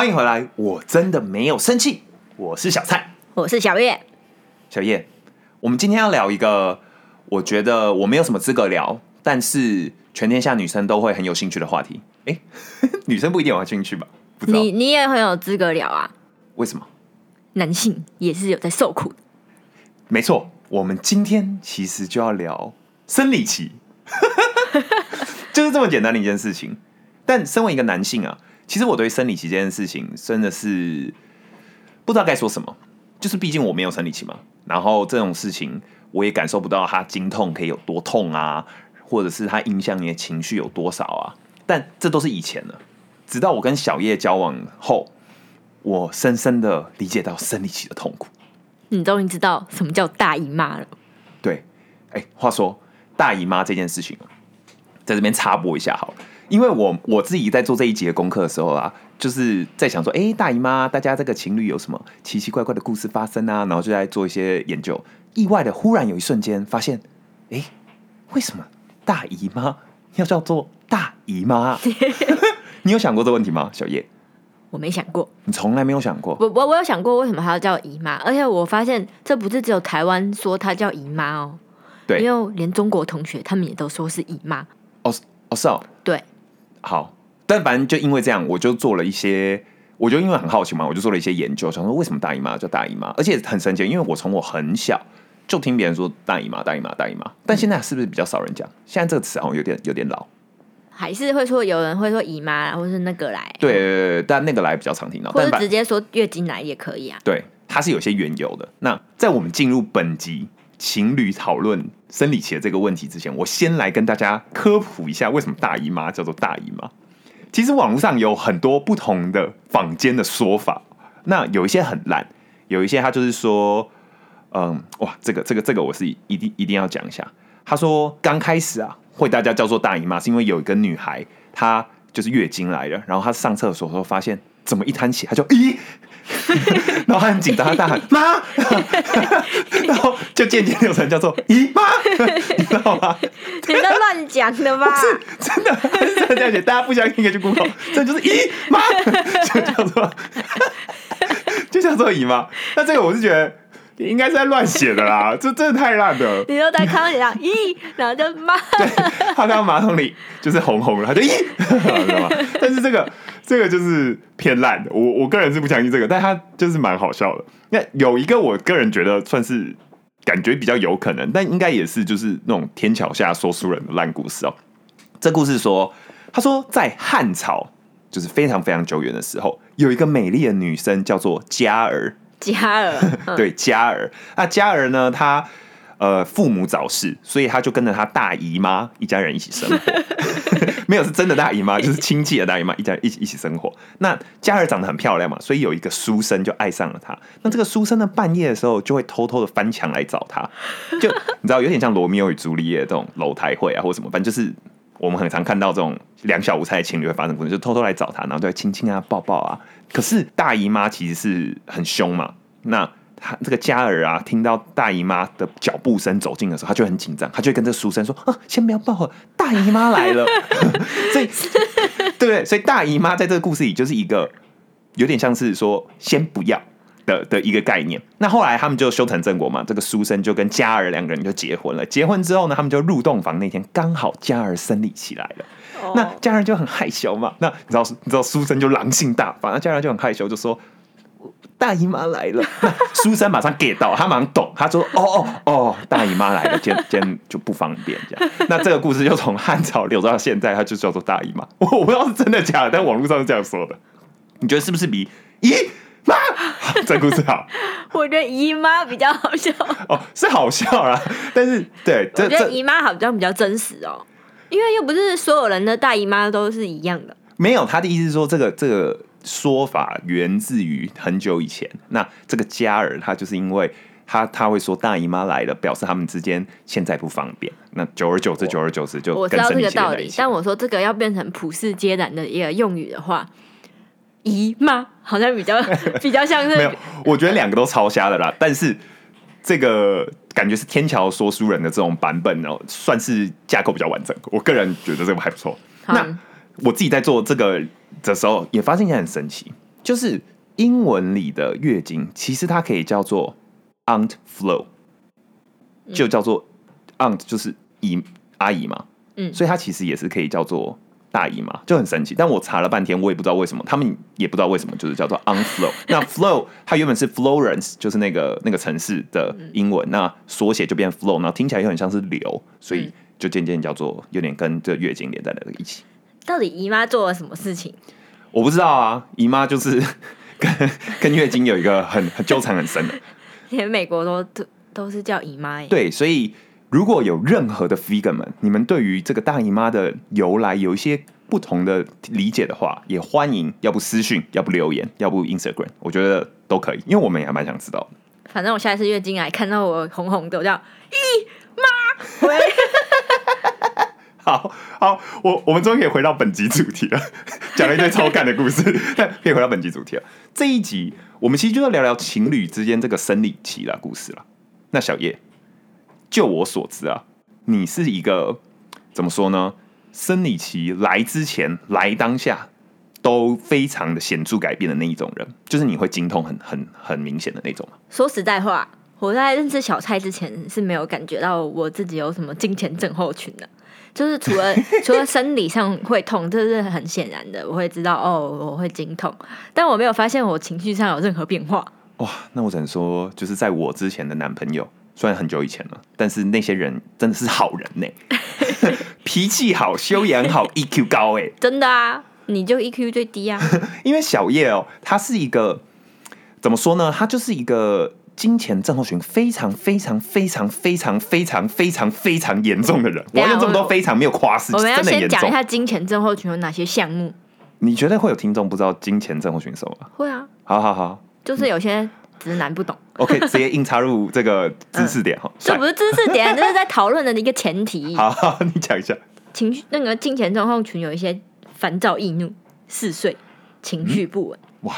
欢迎回来，我真的没有生气，我是小蔡，我是小月。小叶，我们今天要聊一个，我觉得我没有什么资格聊，但是全天下女生都会很有兴趣的话题。哎，女生不一定有兴趣吧？不知道你你也很有资格聊啊，为什么？男性也是有在受苦的。没错，我们今天其实就要聊生理期，就是这么简单的一件事情。但身为一个男性啊，其实我对生理期这件事情真的是不知道该说什么。就是毕竟我没有生理期嘛，然后这种事情我也感受不到它经痛可以有多痛啊，或者是它影响你的情绪有多少啊。但这都是以前了，直到我跟小叶交往后，我深深的理解到生理期的痛苦。你终于知道什么叫大姨妈了。对，哎，话说大姨妈这件事情，在这边插播一下好了，因为我我自己在做这一节功课的时候啊，就是在想说，哎，大姨妈，大家这个情侣有什么奇奇怪怪的故事发生啊？然后就在做一些研究，意外的，忽然有一瞬间发现，哎，为什么大姨妈要叫做大姨妈？你有想过这个问题吗，小叶？我没想过，你从来没有想过？我我我有想过为什么还要叫姨妈，而且我发现这不是只有台湾说她叫姨妈哦，对，因为连中国同学他们也都说是姨妈。哦哦是哦，对，好，但反正就因为这样，我就做了一些，我就因为很好奇嘛，我就做了一些研究，想说为什么大姨妈叫大姨妈，而且很神奇，因为我从我很小就听别人说大姨妈、大姨妈、大姨妈，但现在是不是比较少人讲？现在这个词好像有点有点老。还是会说有人会说姨妈，或是那个来，对对对，但那个来比较常听到，或者直接说月经来也可以啊。对，它是有些缘由的。那在我们进入本集情侣讨论生理期的这个问题之前，我先来跟大家科普一下，为什么大姨妈叫做大姨妈。其实网络上有很多不同的坊间的说法，那有一些很烂，有一些他就是说，嗯，哇，这个这个这个我是一定一定要讲一下。他说刚开始啊，会大家叫做大姨妈，是因为有一个女孩她就是月经来了，然后她上厕所的时候发现怎么一滩血，他就咦，然后他很紧张，他大喊 妈，然后就渐渐流传叫做姨妈，你知道吗？你在乱讲的吧？是真的，是真的这样写，大家不相信可以去 Google，这就是姨妈，就叫做就叫做姨妈。那这个我是觉得应该是在乱写的啦，这真的太烂了。你都在看到你讲 咦，然后就骂，对，他看到马桶里就是红红的，他就咦，知道吗？但是这个这个就是偏烂的，我我个人是不相信这个，但他就是蛮好笑的。那有一个我个人觉得算是感觉比较有可能，但应该也是就是那种天桥下说书人的烂故事哦。这故事说，他说在汉朝，就是非常非常久远的时候，有一个美丽的女生叫做嘉儿，嘉儿，嗯对嘉儿。那嘉儿呢，他呃父母早逝，所以他就跟着他大姨妈一家人一起生活。没有是真的大姨妈，就是亲戚的大姨妈，一家人一起一起生活。那嘉儿长得很漂亮嘛，所以有一个书生就爱上了她。那这个书生呢，半夜的时候就会偷偷的翻墙来找她，就你知道有点像罗密欧与朱丽叶这种楼台会啊，或什么，反正就是我们很常看到这种两小无猜的情侣会发生故事，就偷偷来找她，然后就亲亲啊、抱抱啊。可是大姨妈其实是很凶嘛，那她这个嘉儿啊，听到大姨妈的脚步声走近的时候，她就很紧张，她就跟这个书生说：“啊，先不要抱，大姨妈来了。”所以，对不对？所以大姨妈在这个故事里就是一个有点像是说先不要的的一个概念。那后来他们就修成正果嘛，这个书生就跟嘉儿两个人就结婚了。结婚之后呢，他们就入洞房那天刚好嘉儿生理起来了。那家人就很害羞嘛，那你知道你知道书生就狼性大发，那家人就很害羞，就说大姨妈来了。那书生马上 get 到，他马上懂，他说哦哦哦，大姨妈来了，今天今天就不方便这样。那这个故事就从汉朝流到现在，它就叫做大姨妈。我 我不知道是真的假的，但网络上是这样说的。你觉得是不是比姨妈 这故事好？我觉得姨妈比较好笑，哦，是好笑啦，但是对我觉得姨妈好像比较真实哦，因为又不是所有人的大姨妈都是一样的。没有，他的意思是说，这个这个说法源自于很久以前。那这个嘉儿，他就是因为他他会说大姨妈来了，表示他们之间现在不方便。那久而久之，久而久之就我知道这个道理。但我说这个要变成普世皆然的一个用语的话，姨妈好像比较 比较像是没有是，我觉得两个都超瞎的啦。但是这个感觉是天桥说书人的这种版本哦，算是架构比较完整。我个人觉得这个还不错。那我自己在做这个的时候，也发现一件很神奇。就是英文里的月经，其实它可以叫做 aunt flow，就叫做 aunt 就是姨阿姨嘛，嗯所以它其实也是可以叫做大姨妈，就很神奇。但我查了半天，我也不知道为什么，他们也不知道为什么，就是叫做 aunt flow。那 flow 它原本是 Florence，就是那个那个城市的英文，那缩写就变 flow，然后听起来又很像是流，所以就渐渐叫做有点跟这月经连在了一起。到底姨妈做了什么事情？我不知道啊，姨妈就是 跟跟月经有一个很很纠缠很深的。连美国都都都是叫姨妈耶。对，所以如果有任何的 figure 们，你们对于这个大姨妈的由来有一些不同的理解的话，也欢迎要不私讯，要不留言，要不 Instagram，我觉得都可以，因为我们也还蛮想知道的。反正我下一次月经来看到我红红的，我叫姨妈。喂，好好，我我们终于可以回到本集主题了，讲了一堆超干的故事，但可以回到本集主题了。这一集我们其实就要聊聊情侣之间这个生理期的故事了。那小叶，就我所知啊，你是一个怎么说呢？生理期来之前、来当下都非常的显著改变的那一种人，就是你会经痛很很很明显的那种。说实在话，我在认识小蔡之前是没有感觉到我自己有什么金钱症候群的。就是除了 除了生理上会痛，这是很显然的，我会知道哦，我会经痛，但我没有发现我情绪上有任何变化。哇，那我只能说，就是在我之前的男朋友，虽然很久以前了，但是那些人真的是好人呢，脾气好，修养好，EQ 高哎。真的啊，你就 EQ 最低啊，因为小叶哦，他是一个怎么说呢？他就是一个金钱症候群非常非常非常非常非常非常非常严重的人。我用这么多非常没有夸饰，我们要。先讲一下金钱症候群有哪些项目。你觉得会有听众不知道金钱症候群是什么吗？会啊，好好好就是有些直男不懂，，OK，直接硬插入这个知识点哈。这不是知识点，这是在讨论的一个前提。好好，你讲一下。情绪那个金钱症候群有一些烦躁易怒、嗜睡、情绪不稳、哇，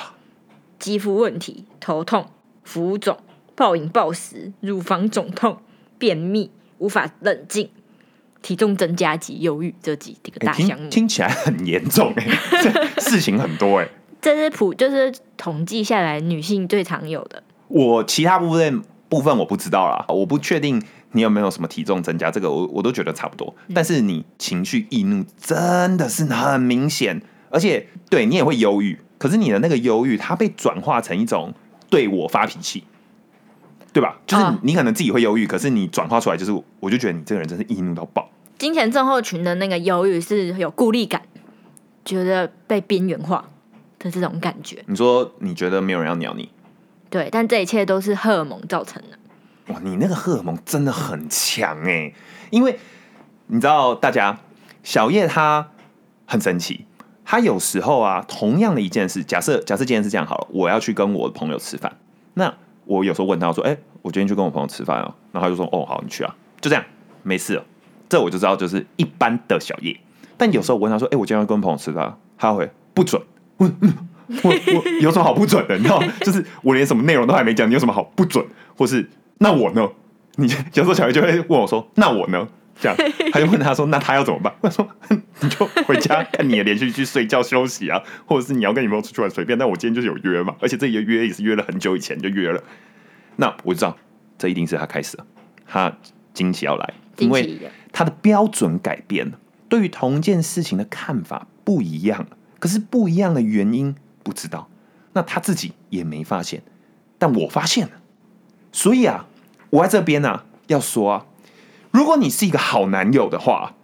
肌肤问题、头痛、浮肿、暴饮暴食、乳房肿痛、便秘、无法冷静、体重增加及忧郁这几个欸听大项目。听起来很严重哎、这事情很多哎、这是普就是统计下来女性最常有的。我其他部分部分我不知道啦，我不确定你有没有什么体重增加，这个我我都觉得差不多。但是你情绪易怒真的是很明显，而且对你也会忧郁，可是你的那个忧郁，它被转化成一种对我发脾气，对吧？就是啊你可能自己会忧郁，可是你转化出来就是，我就觉得你这个人真是易怒到爆。金钱症候群的那个忧郁是有孤立感，觉得被边缘化的这种感觉。你说你觉得没有人要鸟你，对，但这一切都是荷尔蒙造成的。哇，你那个荷尔蒙真的很强哎、因为你知道，大家小叶他很神奇，他有时候啊，同样的一件事，假设假设今天是这样好了，我要去跟我的朋友吃饭，那我有时候问他说，哎、我今天去跟我朋友吃饭哦，然后他就说，哦，好，你去啊，就这样，没事了，这我就知道就是一般的小叶。但有时候我问他说，哎、我今天要跟朋友吃饭，他会不准，我嗯我我有什么好不准的？你知道，就是我连什么内容都还没讲，你有什么好不准？或是那我呢？你有时候小孩就会问我说：“那我呢？”这样，他就问他说：“那他要怎么办？”我说：“哼你就回家看你的连续剧睡觉休息啊，或者是你要跟女朋友出去玩随便。但我今天就是有约嘛，而且这个约也是约了很久以前就约了。那我就知道，这一定是他开始了，他惊奇要来，因为他的标准改变了，对于同一件事情的看法不一样了。可是不一样的原因不知道，那他自己也没发现，但我发现了。所以啊，我在这边呢、要说啊，如果你是一个好男友的话，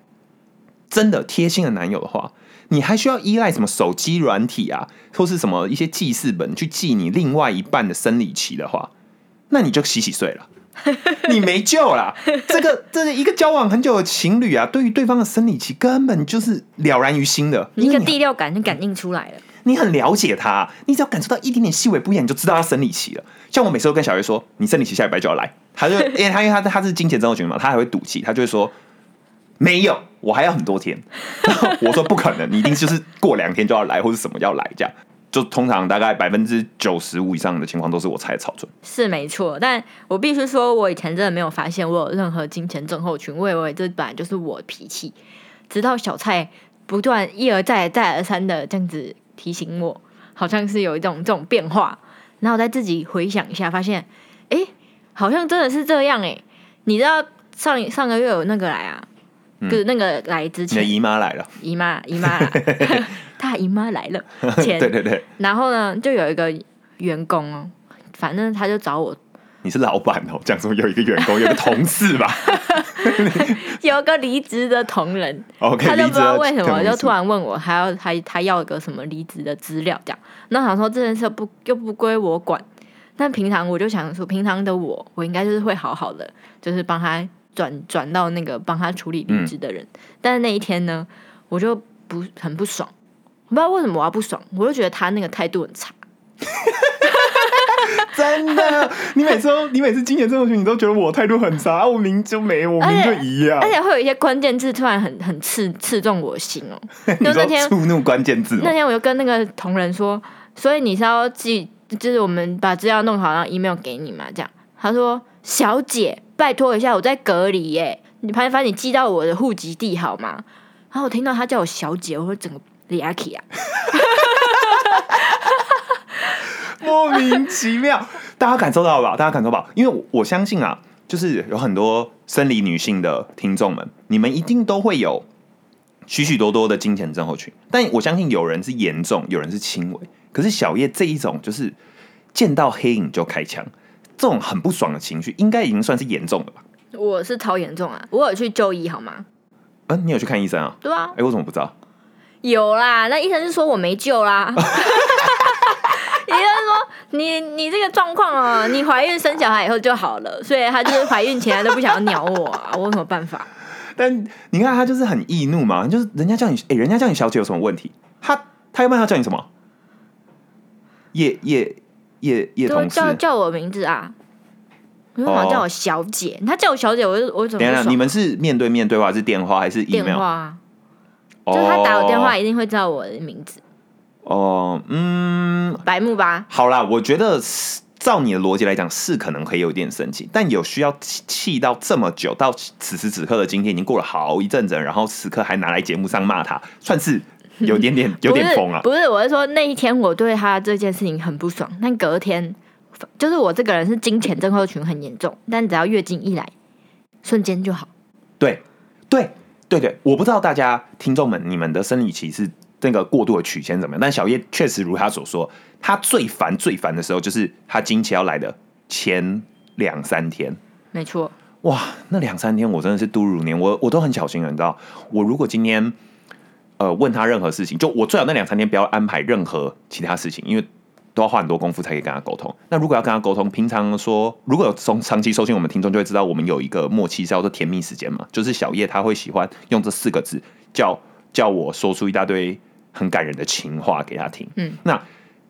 真的贴心的男友的话，你还需要依赖什么手机软体啊，或是什么一些记事本去记你另外一半的生理期的话，那你就洗洗睡了。你没救了！这个这个一个交往很久的情侣啊，对于对方的生理期根本就是了然于心的，一个第六感就感应出来了。你很了解他，你只要感受到一点点细微不一样，你就知道他生理期了。像我每次都跟小月说，你生理期下礼拜就要来，他就 因为他因为他他是金钱症候群嘛，他还会赌气，他就会说没有，我还要很多天。然后我说不可能，你一定就是过两天就要来，或者什么要来这样。就通常大概百分之九十五以上的情况都是我猜的草准。是没错，但我必须说，我以前真的没有发现我有任何金钱症候群，我以为这本来就是我的脾气，直到小蔡不断一而再、再而三的这样子提醒我，好像是有一种这种变化。然后我再自己回想一下，发现，哎，好像真的是这样哎。你知道上上个月有那个来啊，就是那个来之前，你 的姨妈来了，姨 妈姨妈，她姨妈来了，前对对对，然后呢，就有一个员工哦，反正他就找我，你是老板哦，讲什么有一个员工，有个同事吧，有个离职的同仁。他就不知道为什么就突然问我，还要还他要一个什么离职的资料这样，那想说这件事不又不归我管，但平常我就想说，平常的我我应该就是会好好的，就是帮他转转到那个帮他处理离职的人，但是那一天呢，我就不很不爽，我不知道为什么我要不爽，我就觉得他那个态度很差。真的，你每次都你每次今年这种群，你都觉得我态度很差，啊我明就没，我明就一样而。且会有一些关键字突然很很刺刺中我心哦。就那天触怒关键字哦那天我就跟那个同仁说，所以你是要寄，就是我们把资料弄好，然后 email 给你嘛？这样，他说小姐，拜托一下，我在隔离耶，你麻烦你寄到我的户籍地好吗？然后我听到他叫我小姐，我会整个俩起啊，莫名其妙，大家感受到了吧？大家感受到吧？因为我我相信啊，就是有很多生理女性的听众们，你们一定都会有许许多多的金钱症候群，但我相信有人是严重，有人是轻微。可是小叶这一种，就是见到黑影就开枪，这种很不爽的情绪，应该已经算是严重了吧？我是超严重啊，我有去就医好吗？嗯、你有去看医生啊？对啊，哎、我怎么不知道？有啦，那医生就说我没救啦。医生说你你这个状况啊，你怀孕生小孩以后就好了，所以他就是怀孕前他都不想要鸟我啊，我有什么办法？但你看他就是很易怒嘛，就是人家叫你，哎、人家叫你小姐有什么问题？他他要不然他叫你什么？叶叶叶叶就同事，叫叫我名字啊，为什么叫我小姐？他叫我小姐，我就我怎么等一下，你们是面对面对话，是电话还是电 email？就是他打我电话一定会知道我的名字，哦，嗯，白目吧？好啦，我觉得是照你的逻辑来讲，是可能可以有点生气，但有需要气气到这么久，到此时此刻的今天已经过了好一阵子了，然后此刻还拿来节目上骂他，算是有点点 有点疯啊。不是，我是说那一天我对他这件事情很不爽，但隔天就是我这个人是金钱症候群很严重，但只要月经一来，瞬间就好。对，对，对对，我不知道大家听众们你们的生理期是那个过度的曲线怎么样，但小叶确实如他所说，他最烦最烦的时候就是他经期要来的前两三天。没错，哇，那两三天我真的是度日如年，我我都很小心了，你知道，我如果今天呃问他任何事情，就我最好那两三天不要安排任何其他事情，因为都要花很多功夫才可以跟他沟通。那如果要跟他沟通，平常说如果有从长期收听我们听众就会知道，我们有一个默契叫做甜蜜时间嘛，就是小叶他会喜欢用这四个字叫叫我说出一大堆很感人的情话给他听。嗯，那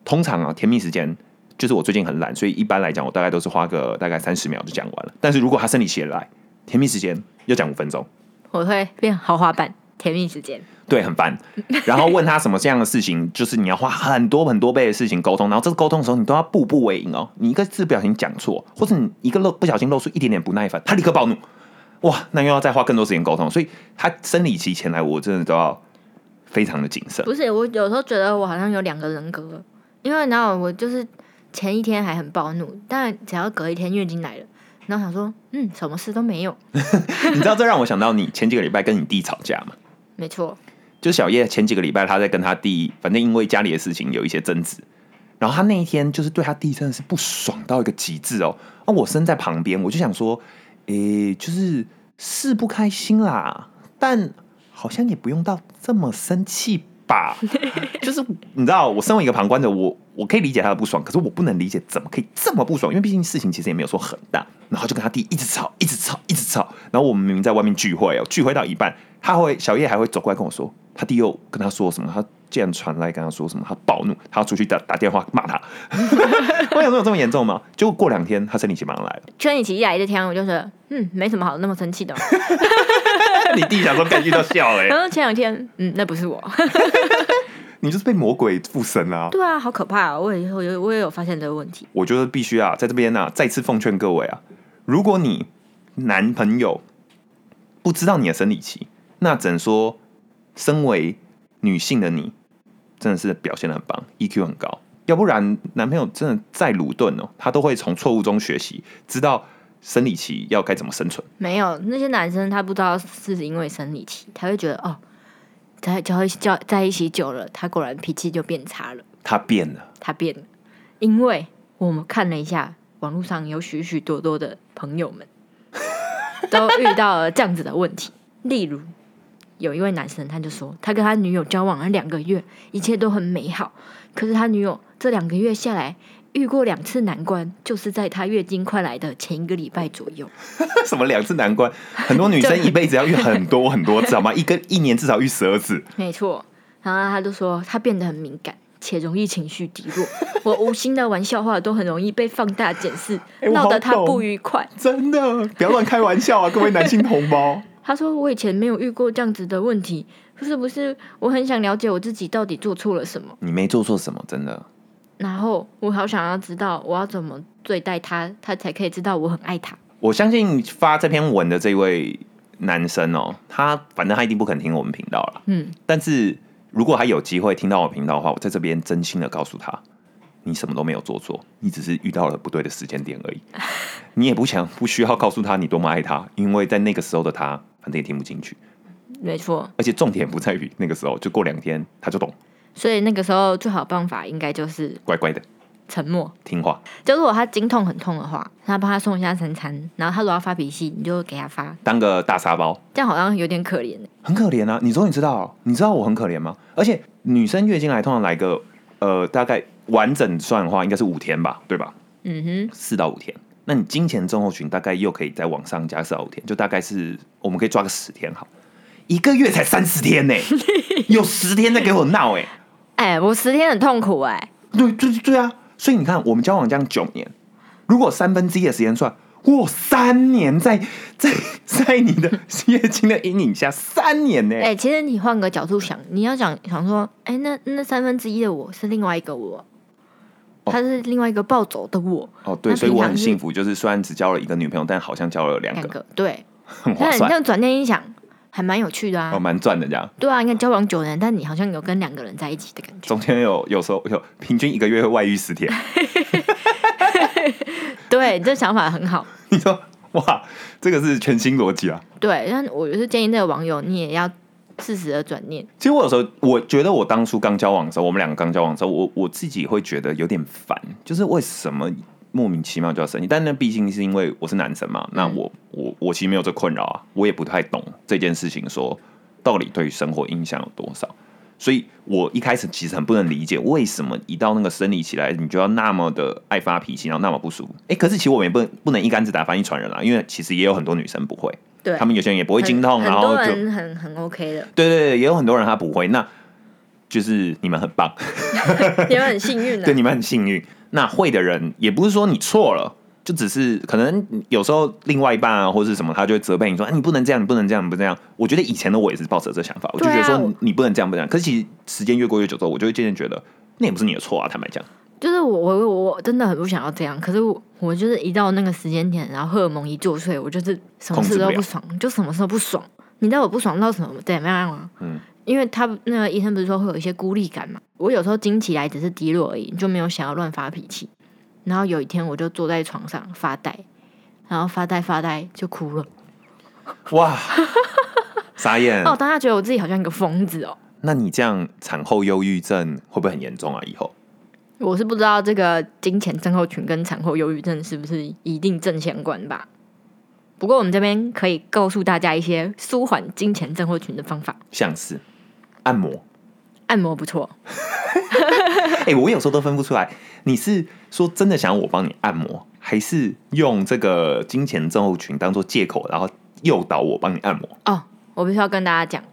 通常啊，甜蜜时间就是我最近很懒，所以一般来讲我大概都是花个大概三十秒就讲完了。但是如果他生理期来，甜蜜时间要讲五分钟，我会变豪华版甜蜜时间。对，很烦。然后问他什么这样的事情，就是你要花很多很多倍的事情沟通，然后这个沟通的时候，你都要步步为营哦。你一个字不小心讲错，或者你一个漏不小心露出一点点不耐烦，他立刻暴怒，哇，那又要再花更多时间沟通。所以他生理期前来，我真的都要非常的谨慎。不是，我有时候觉得我好像有两个人格，因为然后我就是前一天还很暴怒，但只要隔一天月经来了，然后想说，嗯，什么事都没有。你知道这让我想到你前几个礼拜跟你弟吵架吗？没错，就小叶前几个礼拜他在跟他弟，反正因为家里的事情有一些争执，然后他那一天就是对他弟真的是不爽到一个极致哦。那我身在旁边，我就想说，诶、就是是不开心啦，但好像也不用到这么生气吧。就是你知道，我身为一个旁观者，我我可以理解他的不爽，可是我不能理解怎么可以这么不爽，因为毕竟事情其实也没有说很大。然后就跟他弟一直吵，一直吵，一直吵。然后我们明明在外面聚会哦，聚会到一半，他会小叶还会走过来跟我说，他弟又跟他说什么，他竟然传来跟他说什么，他暴怒，他要出去打打电话骂他。我想说有这么严重吗？结果过两天他生理期马上来了，生理期一来这天，我就觉得，嗯，没什么好那么生气的。你弟想说干剧都笑了、然后前两天，嗯，那不是我。你就是被魔鬼附身啊！对啊，好可怕啊！我也我也我也有发现这个问题。我觉得必须啊，在这边呢、再次奉劝各位啊，如果你男朋友不知道你的生理期，那只能说，身为女性的你，真的是表现的很棒，EQ 很高。要不然男朋友真的再鲁钝哦，他都会从错误中学习，知道生理期要该怎么生存。没有那些男生，他不知道是因为生理期，他会觉得哦，在交交在一起久了，他果然脾气就变差了，他变了，他变了。因为我们看了一下网络上有许许多多的朋友们都遇到了这样子的问题，例如有一位男生，他就说他跟他女友交往了两个月，一切都很美好，可是他女友这两个月下来遇过两次难关，就是在他月经快来的前一个礼拜左右。什么两次难关？很多女生一辈子要遇很多很多次，好吗？一个一年至少遇十二次。没错，然后他就说他变得很敏感，且容易情绪低落。我无心的玩笑话都很容易被放大检视，闹得他不愉快。真的，不要乱开玩笑啊，各位男性同胞。他说我以前没有遇过这样子的问题，是不是？我很想了解我自己到底做错了什么，你没做错什么，真的。然后我好想要知道我要怎么对待他，他才可以知道我很爱他。我相信发这篇文的这位男生哦，他反正他一定不肯听我们频道了。嗯，但是如果他有机会听到我频道的话，我在这边真心的告诉他，你什么都没有做错，你只是遇到了不对的时间点而已。你也不想不需要告诉他你多么爱他，因为在那个时候的他，反正也听不进去。没错。而且重点不在于那个时候，就过两天他就懂，所以那个时候最好的办法应该就是乖乖的沉默。听话，就如果他经痛很痛的话，那帮他送一下三餐，然后他如果要发脾气，你就给他发，当个大沙包。这样好像有点可怜。很可怜啊！你说你知道，你知道我很可怜吗？而且女生月经来通常来个呃大概完整算的话，应该是五天吧，对吧？嗯哼，四到五天。那你金钱症候群大概又可以再往上加四到五天，就大概是我们可以抓个十天好，一个月才三十天呢、有十天在给我闹哎、哎、我十天很痛苦哎、对对对啊！所以你看，我们交往这样九年，如果三分之一的时间算，我三年在 在在你的月经的阴影下，三年呢、哎、其实你换个角度想，你要想想说，哎、那那三分之一的我是另外一个我，哦他是另外一个暴走的我，哦，对，所以我很幸福，就是虽然只交了一个女朋友，但好像交了两个，两个对。很划算，转念一想，还蛮有趣的啊。哦，蛮赚的这样。对啊，应该交往九年，但你好像有跟两个人在一起的感觉。中间有有时候有平均一个月会外遇十天，对，你这想法很好。你说哇，这个是全新逻辑啊！对，但我就是建议那个网友，你也要适时的转念。其实我有时候我觉得我当初刚交往的时候，我们两个刚交往的时候，我我自己会觉得有点烦，就是为什么莫名其妙就要生气？但那毕竟是因为我是男生嘛，那我我我其实没有这困扰啊，我也不太懂这件事情说到底对于生活影响有多少。所以我一开始其实很不能理解，为什么一到那个生理期来，你就要那么的爱发脾气，然后那么不舒服？哎、可是其实我们也不能不能一竿子打翻一船人啊，因为其实也有很多女生不会，对，他们有些人也不会经痛，很很多然后就人很很 OK 的，对对对，也有很多人他不会，那就是你们很棒，你们很幸运的。对你们很幸运。那会的人也不是说你错了，就只是可能有时候另外一半啊或是什么，他就会责备你说：“哎，你不能这样，你不能这样，你不能这样。”我觉得以前的我也是抱着这想法，我就觉得说你不能这样，不能这样。可是其实时间越过越久之后，我就会渐渐觉得那也不是你的错啊，坦白讲。就是我我我我真的很不想要这样，可是我我就是一到那个时间点，然后荷尔蒙一作祟，我就是什么事都不爽，就什么事都不爽。你知道我不爽到什么怎么样吗？嗯，因为他那个医生不是说会有一些孤立感嘛，我有时候经起来只是低落而已，就没有想要乱发脾气。然后有一天我就坐在床上发呆，然后发呆发呆就哭了。哇，傻眼。哦，大家觉得我自己好像一个疯子哦。那你这样产后忧郁症会不会很严重啊？以后我是不知道这个金钱症候群跟产后忧郁症是不是一定正相关吧。不过我们这边可以告诉大家一些舒缓金钱症候群的方法，像是按摩，按摩不错。哎、我有时候都分不出来，你是说真的想要我帮你按摩，还是用这个金钱症候群当做借口，然后诱导我帮你按摩？哦，我必须要跟大家讲，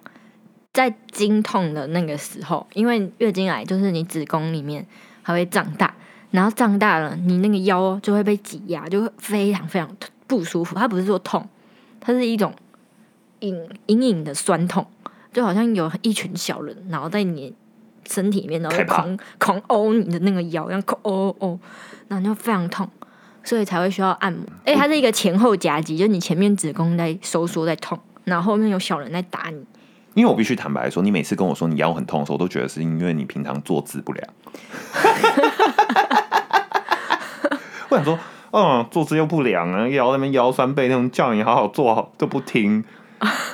在经痛的那个时候，因为月经来就是你子宫里面还会胀大，然后胀大了，你那个腰就会被挤压，就会非常非常不舒服。它不是说痛，它是一种隐隐隐的酸痛，就好像有一群小人，然后在你身体里面，然后狂狂殴你的那个腰，然后狂殴殴殴，然后就非常痛。所以才会需要按摩，哎它是一个前后夹击，就是你前面子宫在收缩在痛，然后后面有小人在打你，因为我必须坦白说，你每次跟我说你腰很痛的时候，我都觉得是因为你平常坐姿不良。我想说，嗯，坐姿又不良啊，腰那边腰酸背痛，叫你好好坐好都不听，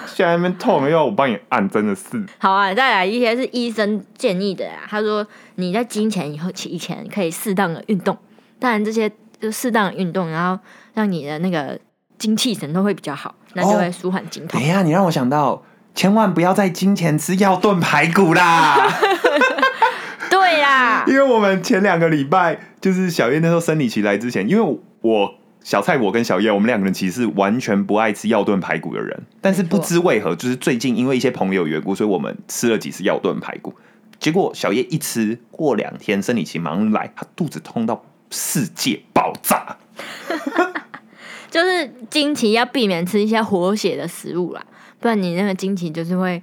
现在那边痛又要我帮你按，真的是。好啊，再来一些是医生建议的啊。他说你在经前以后以前可以适当的运动，当然这些就适当的运动，然后让你的那个精气神都会比较好，那就会舒缓经痛。等一下，你让我想到，千万不要在金钱吃药炖排骨啦。对呀，因为我们前两个礼拜就是小叶那时候生理期来之前，因为我小蔡我跟小叶我们两个人其实是完全不爱吃药炖排骨的人，但是不知为何就是最近因为一些朋友缘故，所以我们吃了几次药炖排骨，结果小叶一吃过两天生理期马上来，他肚子痛到世界爆炸。就是经期要避免吃一些活血的食物啦，不然你那个经期就是会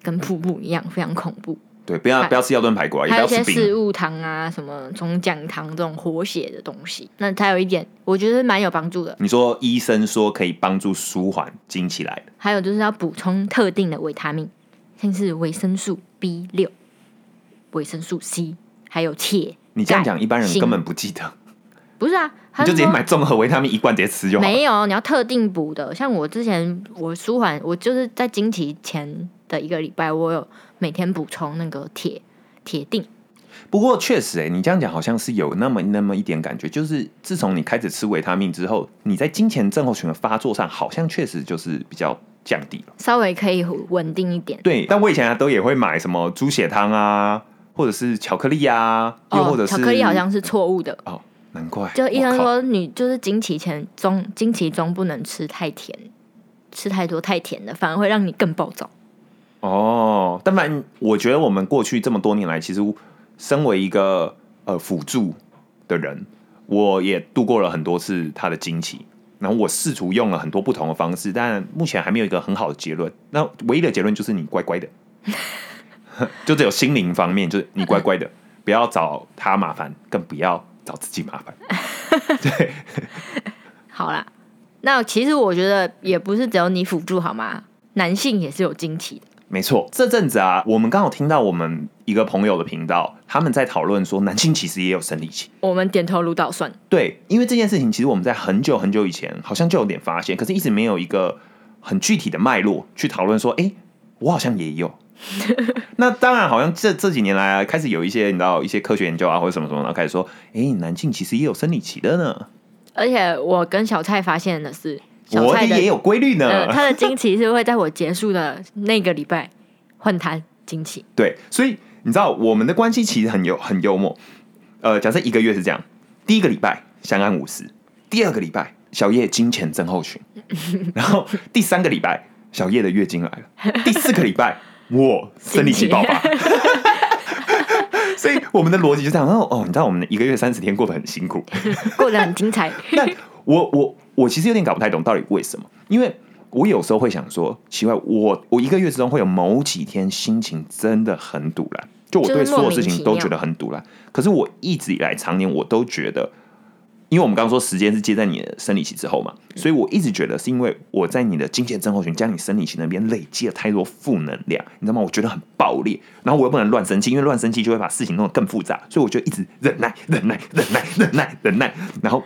跟瀑布一样，非常恐怖。对，不要不要吃药炖排骨啊，也不要吃冰。四物汤啊，什么中奖汤这种活血的东西。那它有一点，我觉得蛮有帮助的。你说医生说可以帮助舒缓经起来的，还有就是要补充特定的维他命，像是维生素 B 六、维生素 C，还有铁。你这样讲一般人根本不记得，不是啊，你就直接买综合维他命一罐直接吃就好了。没有，你要特定补的。像我之前我舒缓，我就是在经期前的一个礼拜，我有每天补充那个铁铁定。不过确实、欸，哎，你这样讲好像是有那么那么一点感觉，就是自从你开始吃维他命之后，你在金钱症候群的发作上，好像确实就是比较降低了。稍微可以稳定一点。对，但我以前啊都也会买什么猪血汤啊，或者是巧克力啊，又或者哦，是巧克力好像是错误的。哦，难怪，就医生说，你就是经期前中经期中不能吃太甜，吃太多太甜的，反而会让你更暴躁。哦，但反我觉得我们过去这么多年来，其实身为一个呃辅助的人，我也度过了很多次他的经期，然后我试图用了很多不同的方式，但目前还没有一个很好的结论。那唯一的结论就是你乖乖的，就只有心灵方面，就是你乖乖的，不要找他麻烦，更不要找自己麻烦。对，好啦，那其实我觉得也不是只有你辅助好吗？男性也是有经期的。没错，这阵子啊，我们刚好听到我们一个朋友的频道，他们在讨论说，男性其实也有生理期。我们点头如捣蒜，对，因为这件事情，其实我们在很久很久以前好像就有点发现，可是一直没有一个很具体的脉络去讨论说，哎、我好像也有。那当然，好像这这几年来啊，开始有一些你知道一些科学研究啊，或者什么什么，然后开始说，哎、男性其实也有生理期的呢，而且我跟小蔡发现的是，小蔡的也有规律呢。呃，他的经期是会在我结束的那个礼拜换他经期。对，所以你知道我们的关系其实很幽很幽默。呃，假设一个月是这样，第一个礼拜相安无事，第二个礼拜小叶金钱症候群，然后第三个礼拜小叶的月经来了，第四个礼拜我生理期爆发。所以我们的逻辑就这样，哦哦，你知道我们一个月三十天过得很辛苦，过得很精彩。但我我我其实有点搞不太懂到底为什么，因为我有时候会想说，奇怪，我我一个月之中会有某几天心情真的很堵然，就我对所有事情都觉得很堵然。可是我一直以来常年我都觉得，因为我们刚刚说时间是接在你的生理期之后嘛，所以我一直觉得是因为我在你的金钱症候群加你生理期那边累积了太多负能量，你知道吗？我觉得很爆裂，然后我又不能乱生气，因为乱生气就会把事情弄得更复杂，所以我就一直忍耐、忍耐、忍耐、忍耐、忍耐，然后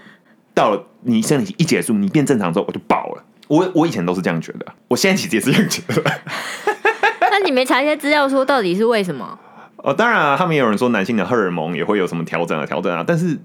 到了你生理期一结束，你变正常之后，我就爆了。我我以前都是这样觉得，我现在其实也是这样觉得。那你没查一些资料说到底是为什么？哦，当然啊，他们也有人说男性的荷尔蒙也会有什么调整啊，调整啊，但是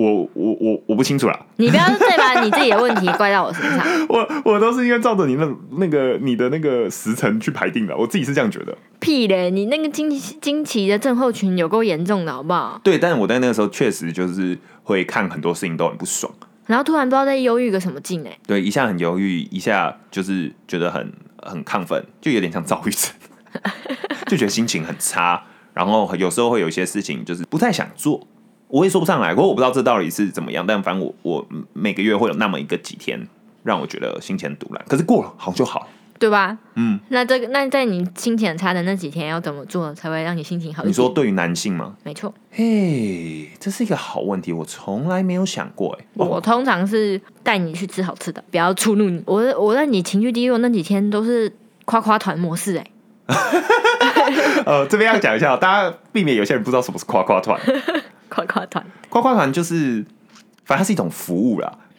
我我我我不清楚啦，你不要再把你自己的问题怪到我身上。我我都是应该照着你那那个你的那个时辰去排定的，我自己是这样觉得。屁嘞！你那个惊惊奇的症候群有够严重的，好不好？对，但是我在那个时候确实就是会看很多事情都很不爽，然后突然不知道在忧郁个什么劲哎、对，一下很犹豫，一下就是觉得很很亢奋，就有点像躁郁症，就觉得心情很差，然后有时候会有一些事情就是不太想做，我也说不上来，不过我不知道这到底是怎么样，但反正我我每个月会有那么一个几天让我觉得心情很堵然，可是过了好就好，对吧？嗯，那这个那在你心情很差的那几天要怎么做才会让你心情好一点？你说对于男性吗？没错，嘿，这是一个好问题，我从来没有想过、哎，我通常是带你去吃好吃的，不要触怒你。我我在你情绪低落那几天都是夸夸团模式、哎，呃，这边要讲一下哦，大家避免有些人不知道什么是夸夸团。夸夸团，夸夸团就是，反正它是一种服务啦，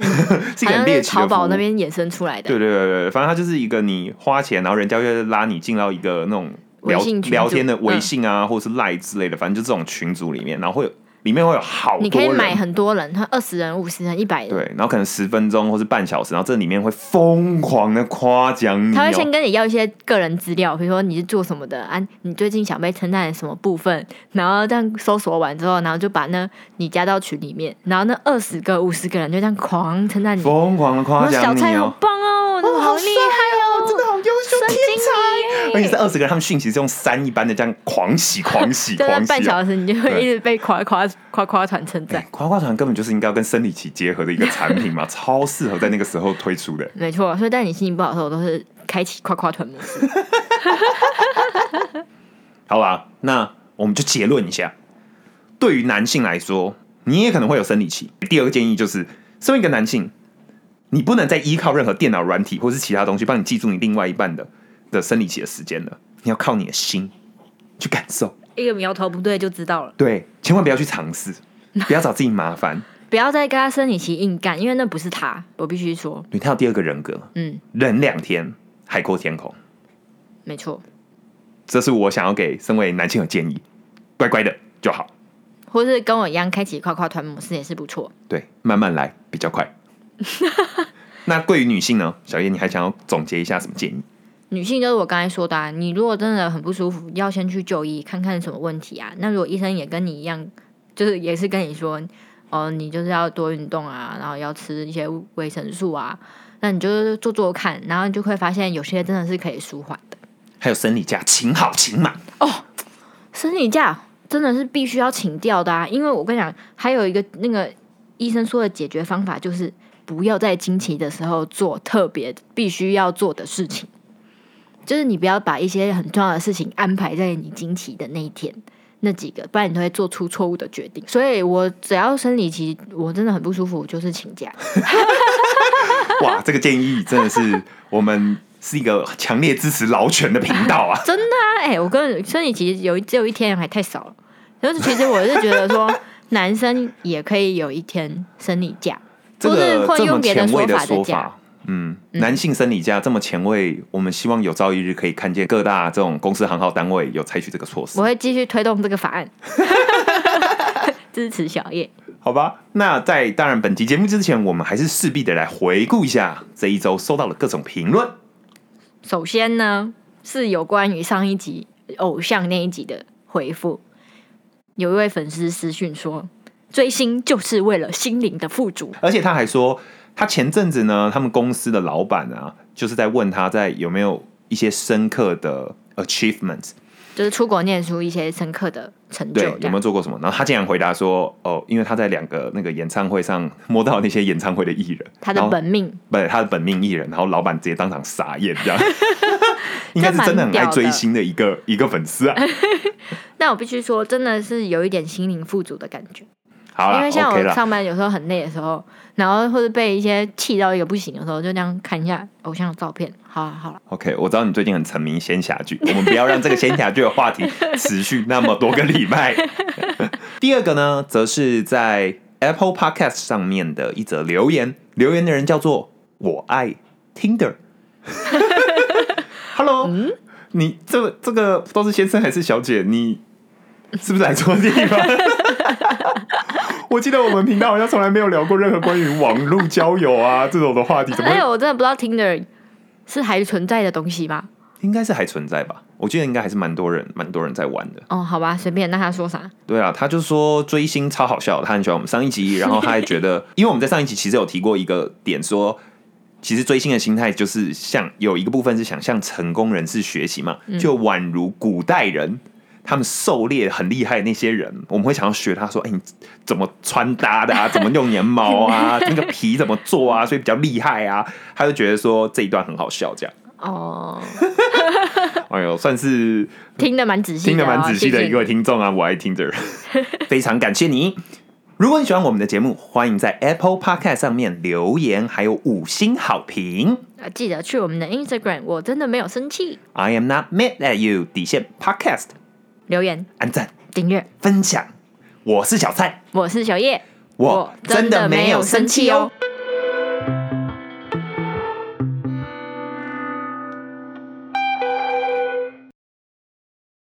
是一个猎奇的服务。淘宝那边衍生出来的。对对对对，反正它就是一个你花钱，然后人家会拉你进到一个那种聊信群组聊天的微嗯信啊，或者是赖之类的，反正就这种群组里面，然后会有里面会有好多人，你可以买很多人，他二十人、五十人、一百人，对，然后可能十分钟或是半小时，然后这里面会疯狂的夸奖你、哦，他会先跟你要一些个人资料，比如说你是做什么的啊，你最近想被称赞什么部分，然后这样搜索完之后，然后就把那你加到群里面，然后那二十个、五十个人就这样狂称赞你，疯狂的夸奖你蔡好哦。棒哦，你好厉害哦，真的好优秀，神天经才！而且是二十个人，他们讯息是用山一般的这样狂洗、狂洗、狂洗哦。半小时，你就会一直被夸夸夸夸团称赞哎。夸夸团根本就是应该要跟生理期结合的一个产品嘛，超适合在那个时候推出的。没错，所以在你心情不好的时候，我都是开启夸夸团模式。好吧，那我们就结论一下，对于男性来说，你也可能会有生理期。第二个建议就是，身为一个男性，你不能再依靠任何电脑软体或是其他东西帮你记住你另外一半的的生理期的时间了，你要靠你的心去感受。一个苗头不对就知道了，对，千万不要去尝试，不要找自己麻烦。不要再跟他生理期硬干，因为那不是他。我必须说，对他有第二个人格，嗯，忍两天，海阔天空。没错。这是我想要给身为男性的建议，乖乖的就好。或是跟我一样开启夸夸团模式也是不错。对，慢慢来比较快。那对于女性呢，小叶，你还想要总结一下什么建议？女性就是我刚才说的、啊，你如果真的很不舒服，要先去就医看看什么问题啊。那如果医生也跟你一样，就是也是跟你说，哦，你就是要多运动啊，然后要吃一些维生素啊，那你就是做做看，然后你就会发现有些真的是可以舒缓的。还有生理假，请好请满哦。生理假真的是必须要请掉的啊，因为我跟你讲，还有一个那个医生说的解决方法就是不要在经期的时候做特别必须要做的事情，就是你不要把一些很重要的事情安排在你经期的那一天。那几个，不然你都会做出错误的决定。所以我只要生理期，我真的很不舒服，我就是请假。哇，这个建议真的是我们是一个强烈支持劳权的频道啊！真的啊，哎、我跟生理期有一只有一天还太少了。就是其实我是觉得说，男生也可以有一天生理假，这或是会用别的说法的法假。嗯，男性生理假这么前卫，我们希望有朝一日可以看见各大这种公司行号单位有采取这个措施我。会继续推动这个法案，支持小叶。好吧，那在当然本集节目之前，我们还是势必得来回顾一下这一周收到的各种评论。首先呢，是有关于上一集偶像那一集的回复。有一位粉丝私讯说，追星就是为了心灵的富足。而且他还说，他前阵子呢，他们公司的老板啊，就是在问他在有没有一些深刻的 achievement，就是出国念书一些深刻的成就对，有没有做过什么？然后他竟然回答说，哦，因为他在两个那个演唱会上摸到那些演唱会的艺人，他的本命。不是他的本命艺人，然后老板直接当场傻眼，这样，应该是真的很爱追星的一个一个粉丝啊。但我必须说，真的是有一点心灵富足的感觉。好了因为像我上班有时候很累的时候，然后或者被一些气到一个不行的时候，就这样看一下偶像的照片。好了好了，OK，我知道你最近很沉迷仙侠剧，我们不要让这个仙侠剧的话题持续那么多个礼拜。第二个呢，则是在 Apple Podcast 上面的一则留言，留言的人叫做我爱 Tinder。Hello，、你这这个都是先生还是小姐？你是不是来错地方？我记得我们频道好像从来没有聊过任何关于网络交友啊这种的话题，怎么会哎，我真的不知道 Tinder 是还存在的东西吗？应该是还存在吧？我记得应该还是蛮多人，蛮多人在玩的。哦，好吧，随便。那他说啥？对啊，他就说追星超好笑，他很喜欢我们上一集，然后他还觉得，因为我们在上一集其实有提过一个点说。其实追星的心态就是向有一个部分是想向成功人士学习嘛，就宛如古代人他们狩猎很厉害的那些人我们会想要学他说哎你怎么穿搭的啊 怎么用羊毛啊 那个皮怎么做啊所以比较厉害啊他就觉得说这一段很好笑这样。哦。哎呦算是听得蛮仔细听得蛮仔细的一位听众啊我爱听这人。非常感谢你。如果你喜欢我们的节目欢迎在 apple podcast 上面留言还有五星好评。啊记得去我们的 instagram 我真的没有生气。I am not mad at you 底线 podcast 留言。按赞。订阅。分享。我是小蔡。我是小叶。我真的没有生气哦。